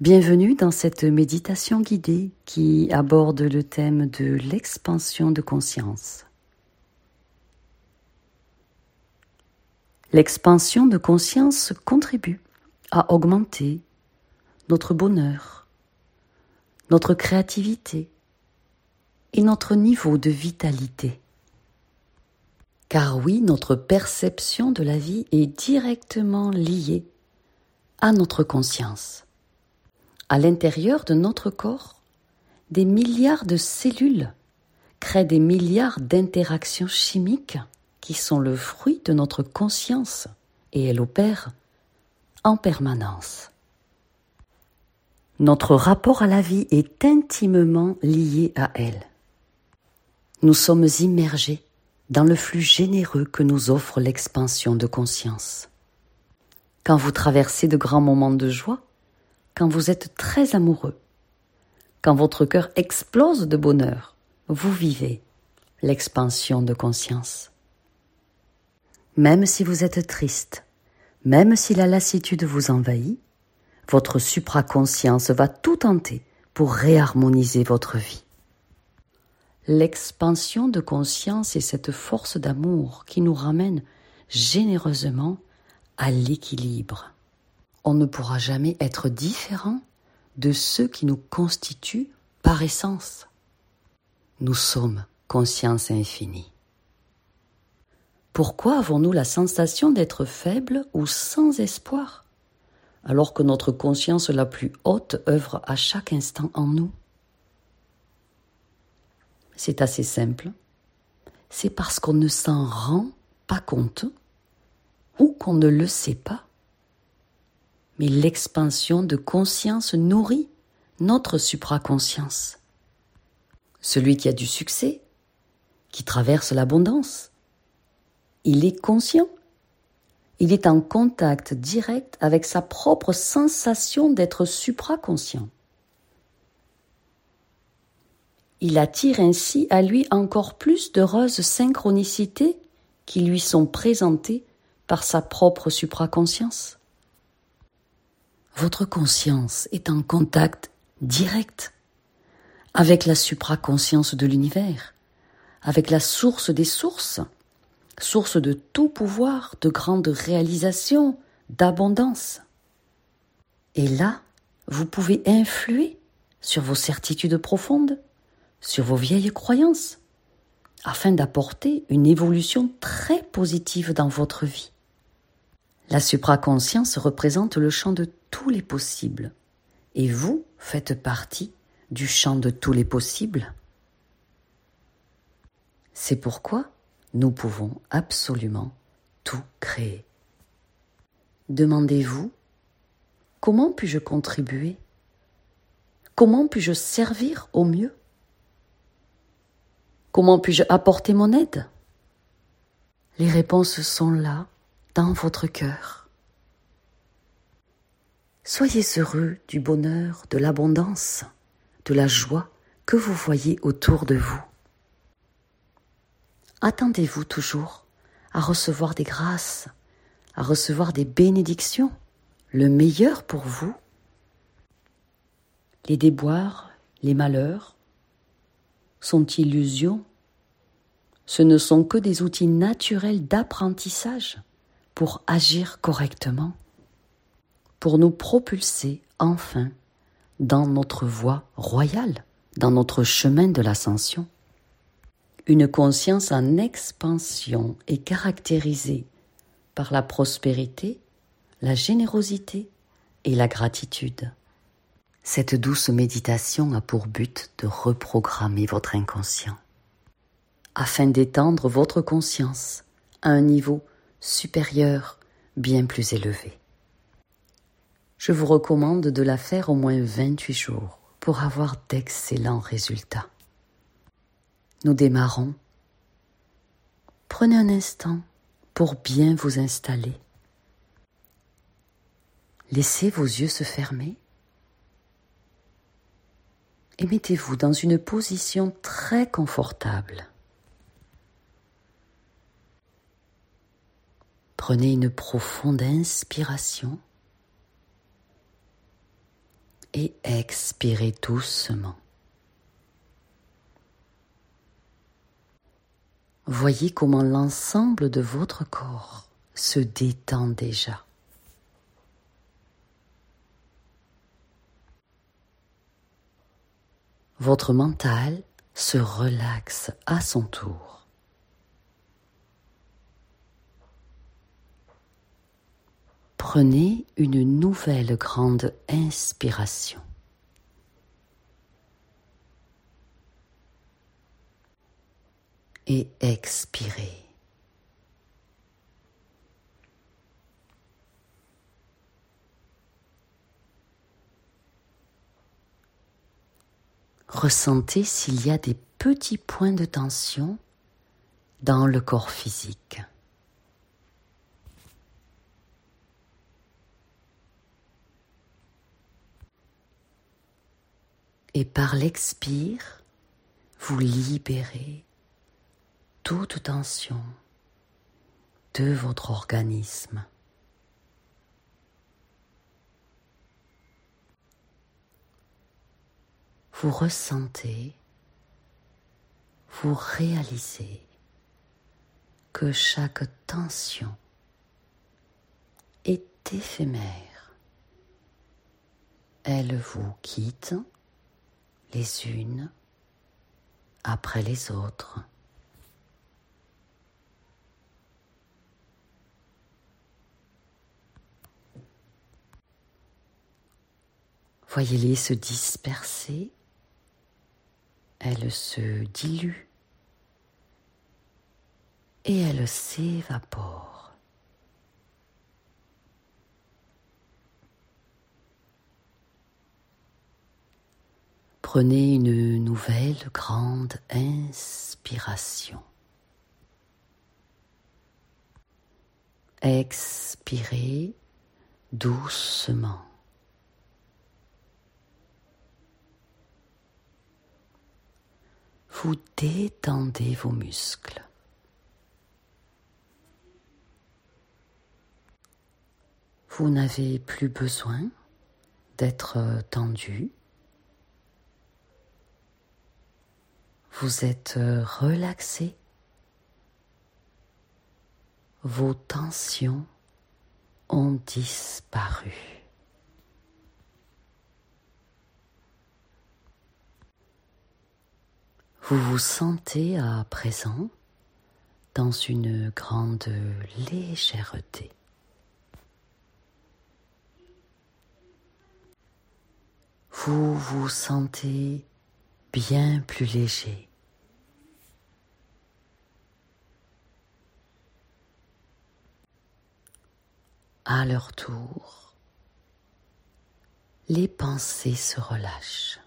Bienvenue dans cette méditation guidée qui aborde le thème de l'expansion de conscience. L'expansion de conscience contribue à augmenter notre bonheur, notre créativité et notre niveau de vitalité. Car oui, notre perception de la vie est directement liée à notre conscience à l'intérieur de notre corps, des milliards de cellules créent des milliards d'interactions chimiques qui sont le fruit de notre conscience et elles opèrent en permanence. Notre rapport à la vie est intimement lié à elle. Nous sommes immergés dans le flux généreux que nous offre l'expansion de conscience. Quand vous traversez de grands moments de joie, quand vous êtes très amoureux, quand votre cœur explose de bonheur, vous vivez l'expansion de conscience. Même si vous êtes triste, même si la lassitude vous envahit, votre supraconscience va tout tenter pour réharmoniser votre vie. L'expansion de conscience est cette force d'amour qui nous ramène généreusement à l'équilibre on ne pourra jamais être différent de ceux qui nous constituent par essence. Nous sommes conscience infinie. Pourquoi avons-nous la sensation d'être faibles ou sans espoir, alors que notre conscience la plus haute œuvre à chaque instant en nous? C'est assez simple. C'est parce qu'on ne s'en rend pas compte ou qu'on ne le sait pas mais l'expansion de conscience nourrit notre supraconscience. Celui qui a du succès, qui traverse l'abondance, il est conscient. Il est en contact direct avec sa propre sensation d'être supraconscient. Il attire ainsi à lui encore plus d'heureuses synchronicités qui lui sont présentées par sa propre supraconscience. Votre conscience est en contact direct avec la supraconscience de l'univers, avec la source des sources, source de tout pouvoir, de grande réalisation, d'abondance. Et là, vous pouvez influer sur vos certitudes profondes, sur vos vieilles croyances, afin d'apporter une évolution très positive dans votre vie. La supraconscience représente le champ de tous les possibles, et vous faites partie du champ de tous les possibles. C'est pourquoi nous pouvons absolument tout créer. Demandez-vous, comment puis-je contribuer? Comment puis-je servir au mieux? Comment puis-je apporter mon aide? Les réponses sont là dans votre cœur. Soyez heureux du bonheur, de l'abondance, de la joie que vous voyez autour de vous. Attendez-vous toujours à recevoir des grâces, à recevoir des bénédictions, le meilleur pour vous. Les déboires, les malheurs sont illusions. Ce ne sont que des outils naturels d'apprentissage pour agir correctement, pour nous propulser enfin dans notre voie royale, dans notre chemin de l'ascension. Une conscience en expansion est caractérisée par la prospérité, la générosité et la gratitude. Cette douce méditation a pour but de reprogrammer votre inconscient, afin d'étendre votre conscience à un niveau supérieur, bien plus élevé. Je vous recommande de la faire au moins 28 jours pour avoir d'excellents résultats. Nous démarrons. Prenez un instant pour bien vous installer. Laissez vos yeux se fermer et mettez-vous dans une position très confortable. Prenez une profonde inspiration et expirez doucement. Voyez comment l'ensemble de votre corps se détend déjà. Votre mental se relaxe à son tour. Prenez une nouvelle grande inspiration. et expirez. Ressentez s'il y a des petits points de tension dans le corps physique. Et par l'expire, vous libérez toute tension de votre organisme. Vous ressentez, vous réalisez que chaque tension est éphémère. Elle vous quitte les unes après les autres. Voyez-les se disperser. Elles se diluent et elles s'évaporent. Prenez une nouvelle grande inspiration. Expirez doucement. vous détendez vos muscles. Vous n'avez plus besoin d'être tendu. Vous êtes relaxé? Vos tensions ont disparu. Vous vous sentez à présent dans une grande légèreté. Vous vous sentez bien plus léger. À leur tour, les pensées se relâchent.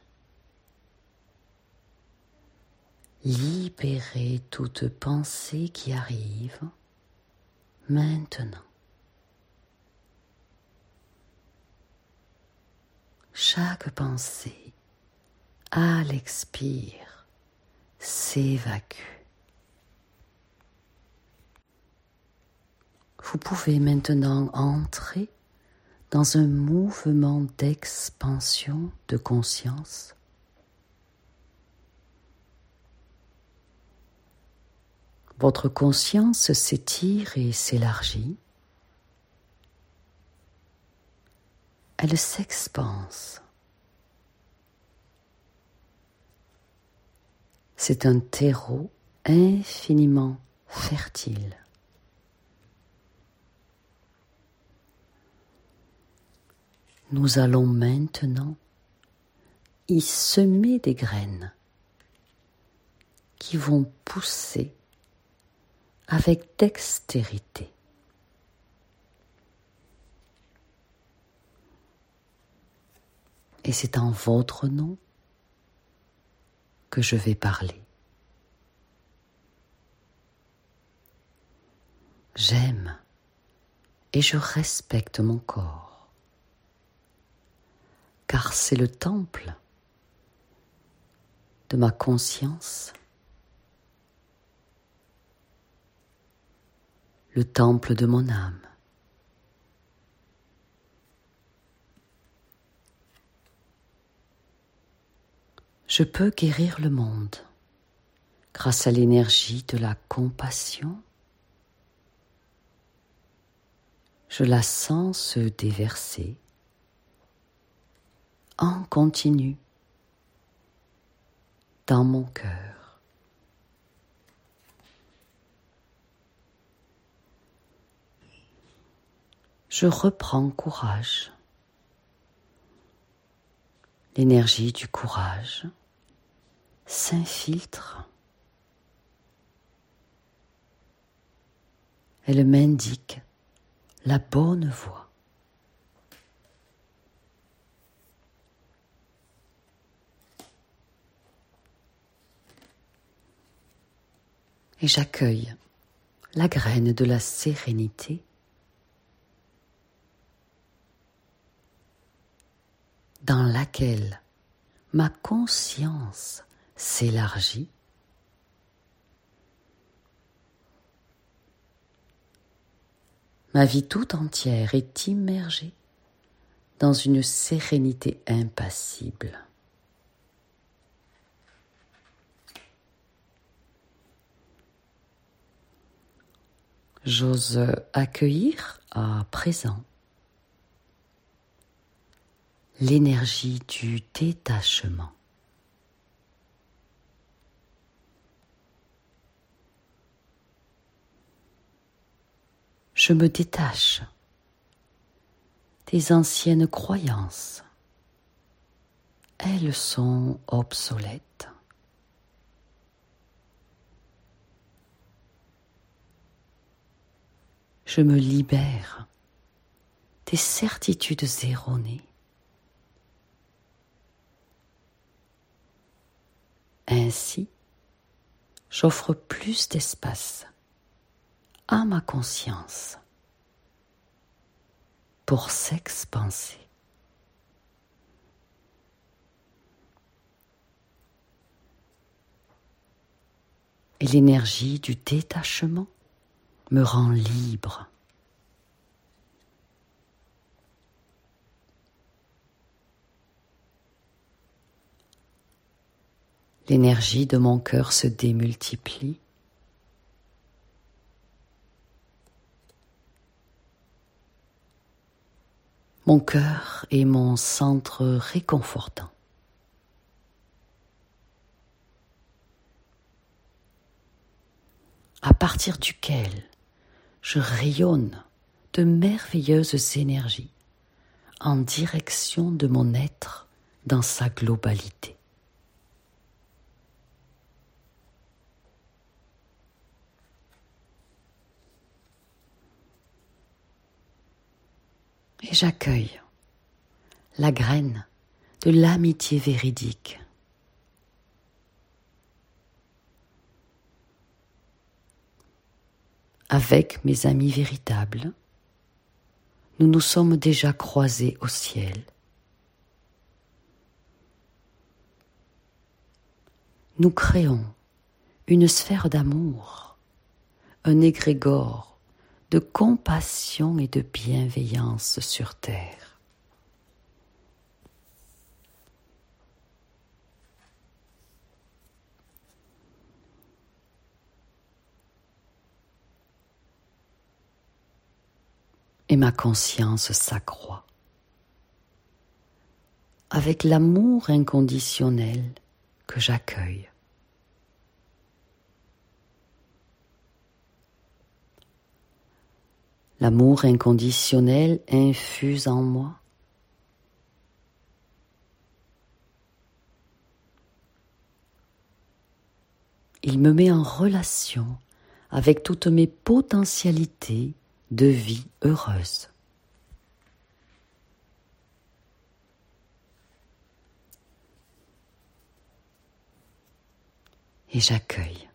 Libérez toute pensée qui arrive maintenant. Chaque pensée, à l'expire, s'évacue. Vous pouvez maintenant entrer dans un mouvement d'expansion de conscience Votre conscience s'étire et s'élargit. Elle s'expanse. C'est un terreau infiniment fertile. Nous allons maintenant y semer des graines qui vont pousser avec dextérité. Et c'est en votre nom que je vais parler. J'aime et je respecte mon corps, car c'est le temple de ma conscience le temple de mon âme. Je peux guérir le monde grâce à l'énergie de la compassion. Je la sens se déverser en continu dans mon cœur. Je reprends courage, l'énergie du courage s'infiltre. Elle m'indique la bonne voie. Et j'accueille la graine de la sérénité dans laquelle ma conscience s'élargit, ma vie tout entière est immergée dans une sérénité impassible. J'ose accueillir à présent l'énergie du détachement. Je me détache des anciennes croyances. Elles sont obsolètes. Je me libère des certitudes erronées. Ainsi, j'offre plus d'espace à ma conscience pour s'expanser. Et l'énergie du détachement me rend libre. L'énergie de mon cœur se démultiplie Mon cœur est mon centre réconfortant. à partir duquel je rayonne de merveilleuses énergies en direction de mon être dans sa globalité. Et j'accueille la graine de l'amitié véridique. Avec mes amis véritables, nous nous sommes déjà croisés au ciel. Nous créons une sphère d'amour, un égrégore de compassion et de bienveillance sur terre. Et ma conscience s'accroît avec l'amour inconditionnel que j'accueille. L'amour inconditionnel infuse en moi. Il me met en relation avec toutes mes potentialités de vie heureuse. Et j'accueille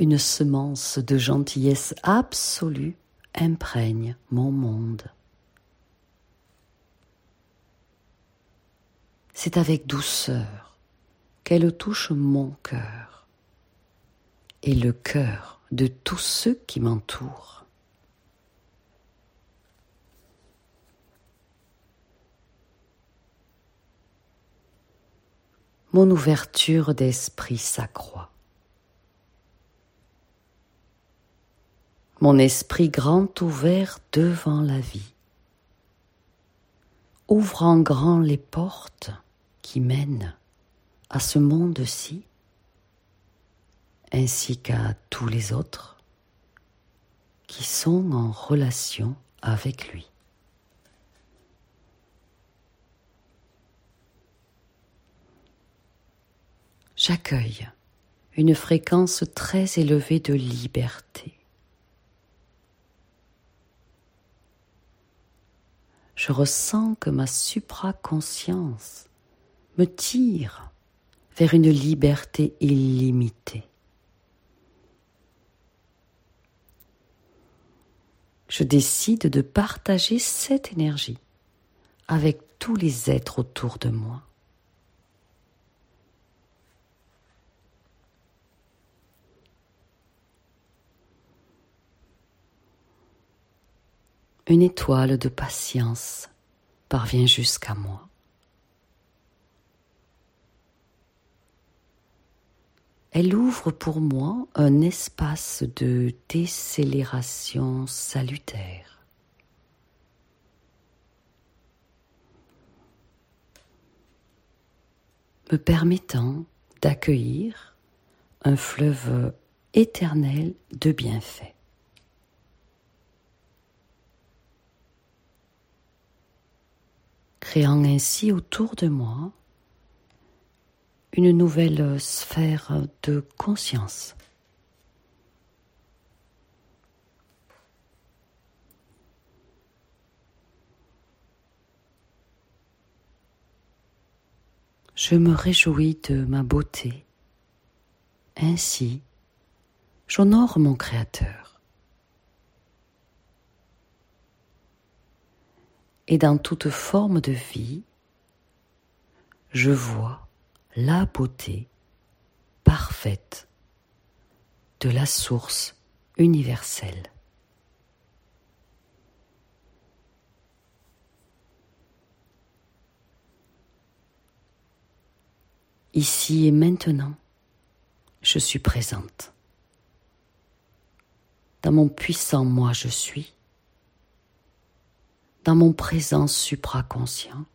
Une semence de gentillesse absolue imprègne mon monde. C'est avec douceur qu'elle touche mon cœur et le cœur de tous ceux qui m'entourent. Mon ouverture d'esprit s'accroît. Mon esprit grand ouvert devant la vie, ouvrant grand les portes qui mènent à ce monde-ci, ainsi qu'à tous les autres qui sont en relation avec lui. J'accueille une fréquence très élevée de liberté. Je ressens que ma supraconscience me tire vers une liberté illimitée. Je décide de partager cette énergie avec tous les êtres autour de moi. Une étoile de patience parvient jusqu'à moi. Elle ouvre pour moi un espace de décélération salutaire. me permettant d'accueillir un fleuve éternel de bienfaits. Créant ainsi autour de moi une nouvelle sphère de conscience. Je me réjouis de ma beauté. Ainsi, j'honore mon Créateur. Et dans toute forme de vie, je vois la beauté parfaite de la source universelle. Ici et maintenant, je suis présente. Dans mon puissant moi je suis, dans mon présent supraconscient,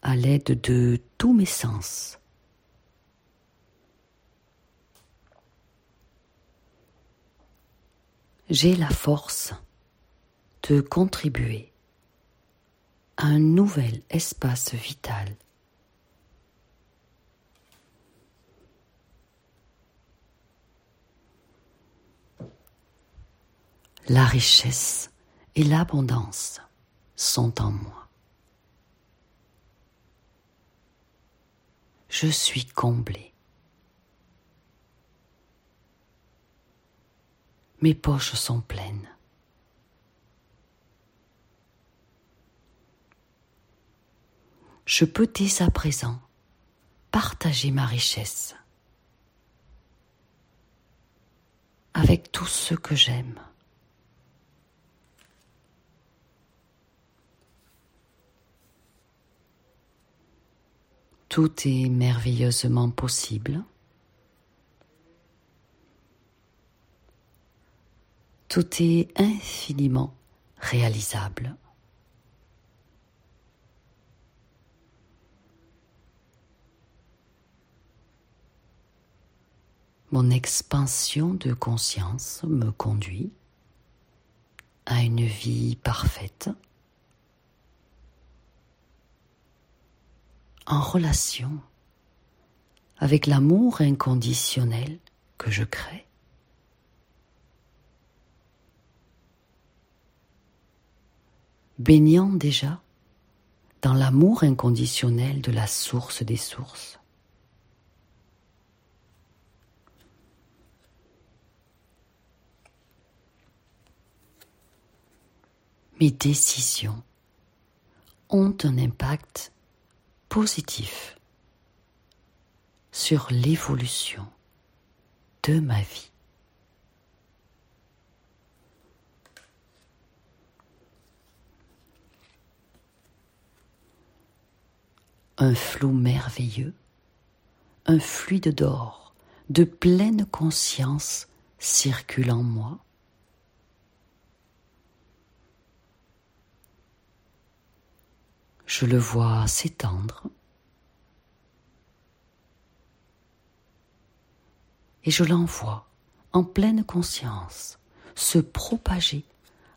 à l'aide de tous mes sens. J'ai la force de contribuer à un nouvel espace vital. La richesse et l'abondance sont en moi. je suis comblé. Mes poches sont pleines. Je peux dès à présent partager ma richesse avec tous ceux que j'aime. Tout est merveilleusement possible. Tout est infiniment réalisable. Mon expansion de conscience me conduit à une vie parfaite en relation avec l'amour inconditionnel que je crée. baignant déjà dans l'amour inconditionnel de la source des sources. Mes décisions ont un impact positif sur l'évolution de ma vie. un flot merveilleux, un fluide d'or, de pleine conscience circule en moi. Je le vois s'étendre et je l'envoie en pleine conscience se propager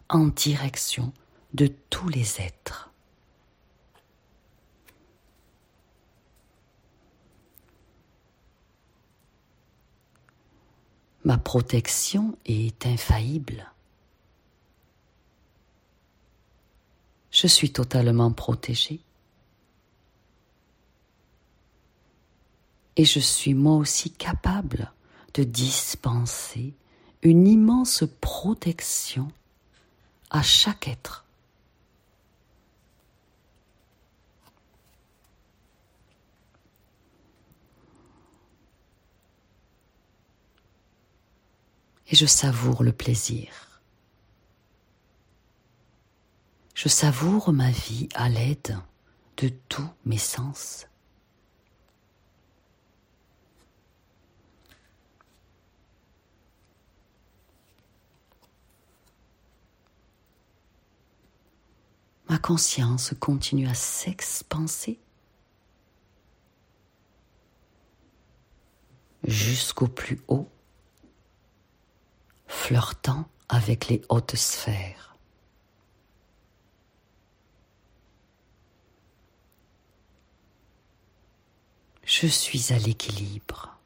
en direction de tous les êtres. Ma protection est infaillible. Je suis totalement protégée. Et je suis moi aussi capable de dispenser une immense protection à chaque être. Et je savoure le plaisir. Je savoure ma vie à l'aide de tous mes sens. ma conscience continue à s'expanser jusqu'au plus haut, flirtant avec les hautes sphères. Je suis à l'équilibre.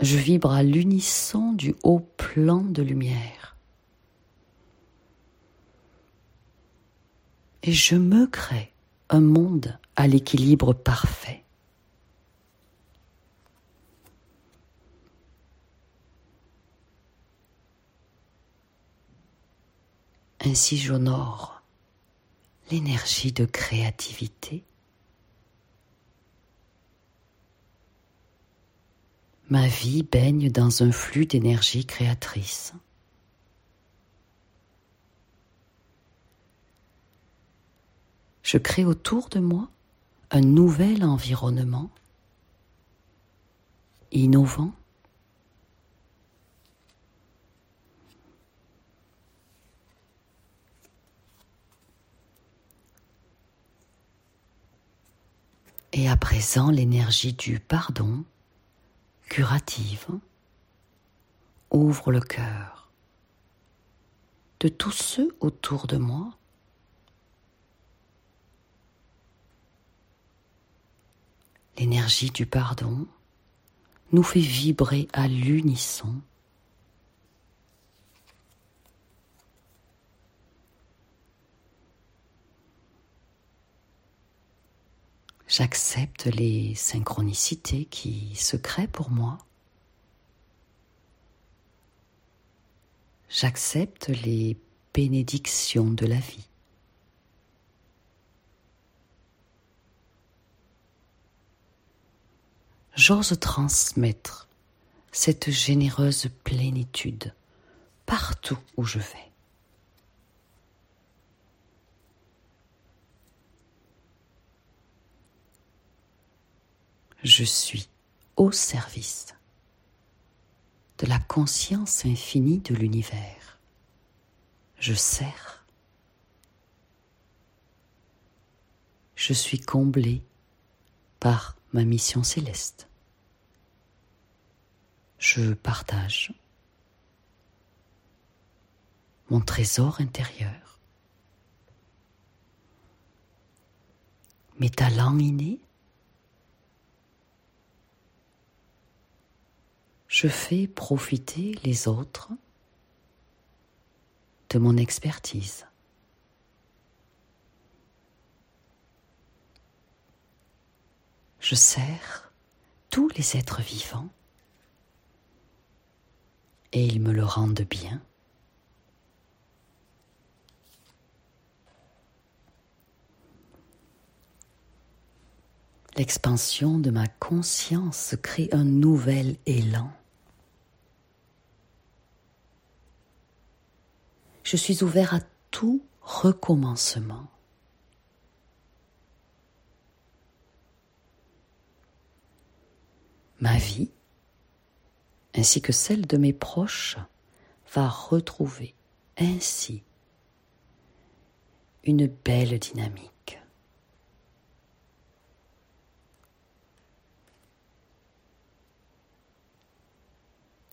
je vibre à l'unisson du haut plan de lumière. Et je me crée un monde à l'équilibre parfait. Ainsi j'honore l'énergie de créativité Ma vie baigne dans un flux d'énergie créatrice. Je crée autour de moi un nouvel environnement innovant. Et à présent, l'énergie du pardon curative ouvre le cœur de tous ceux autour de moi L'énergie du pardon nous fait vibrer à l'unisson J'accepte les synchronicités qui se créent pour moi. J'accepte les bénédictions de la vie. J'ose transmettre cette généreuse plénitude partout où je vais. Je suis au service de la conscience infinie de l'univers. Je sers. Je suis comblé par ma mission céleste. Je partage mon trésor intérieur, mes talents innés, je fais profiter les autres de mon expertise. Je sers tous les êtres vivants et ils me le rendent bien. L'expansion de ma conscience crée un nouvel élan Je suis ouvert à tout recommencement. Ma vie, ainsi que celle de mes proches, va retrouver ainsi une belle dynamique.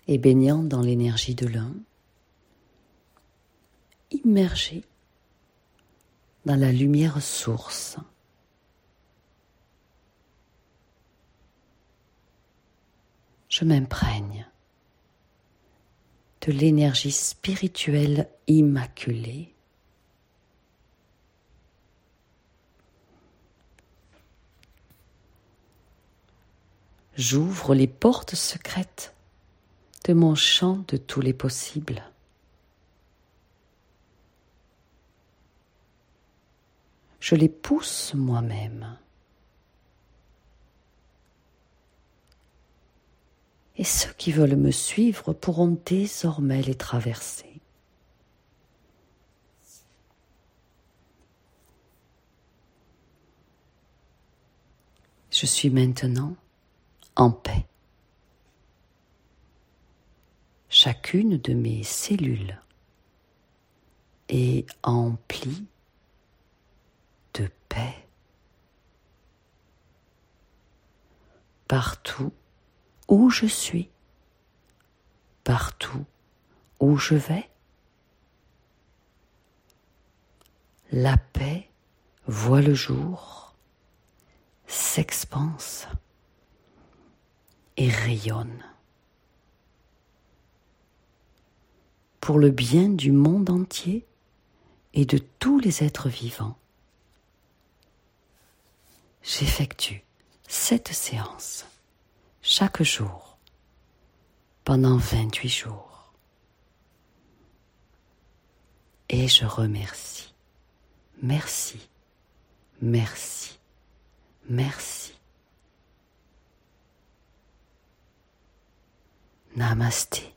Et baignant dans l'énergie de l'un, immergé dans la lumière source. Je m'imprègne de l'énergie spirituelle immaculée. J'ouvre les portes secrètes de mon champ de tous les possibles. Je les pousse moi-même. et ceux qui veulent me suivre pourront désormais les traverser. Je suis maintenant en paix. Chacune de mes cellules est emplie Partout où je suis, partout où je vais. La paix voit le jour, s'expanse et rayonne. Pour le bien du monde entier et de tous les êtres vivants, j'effectue cette séance chaque jour pendant 28 jours. Et je remercie. Merci, merci, merci. Namasté.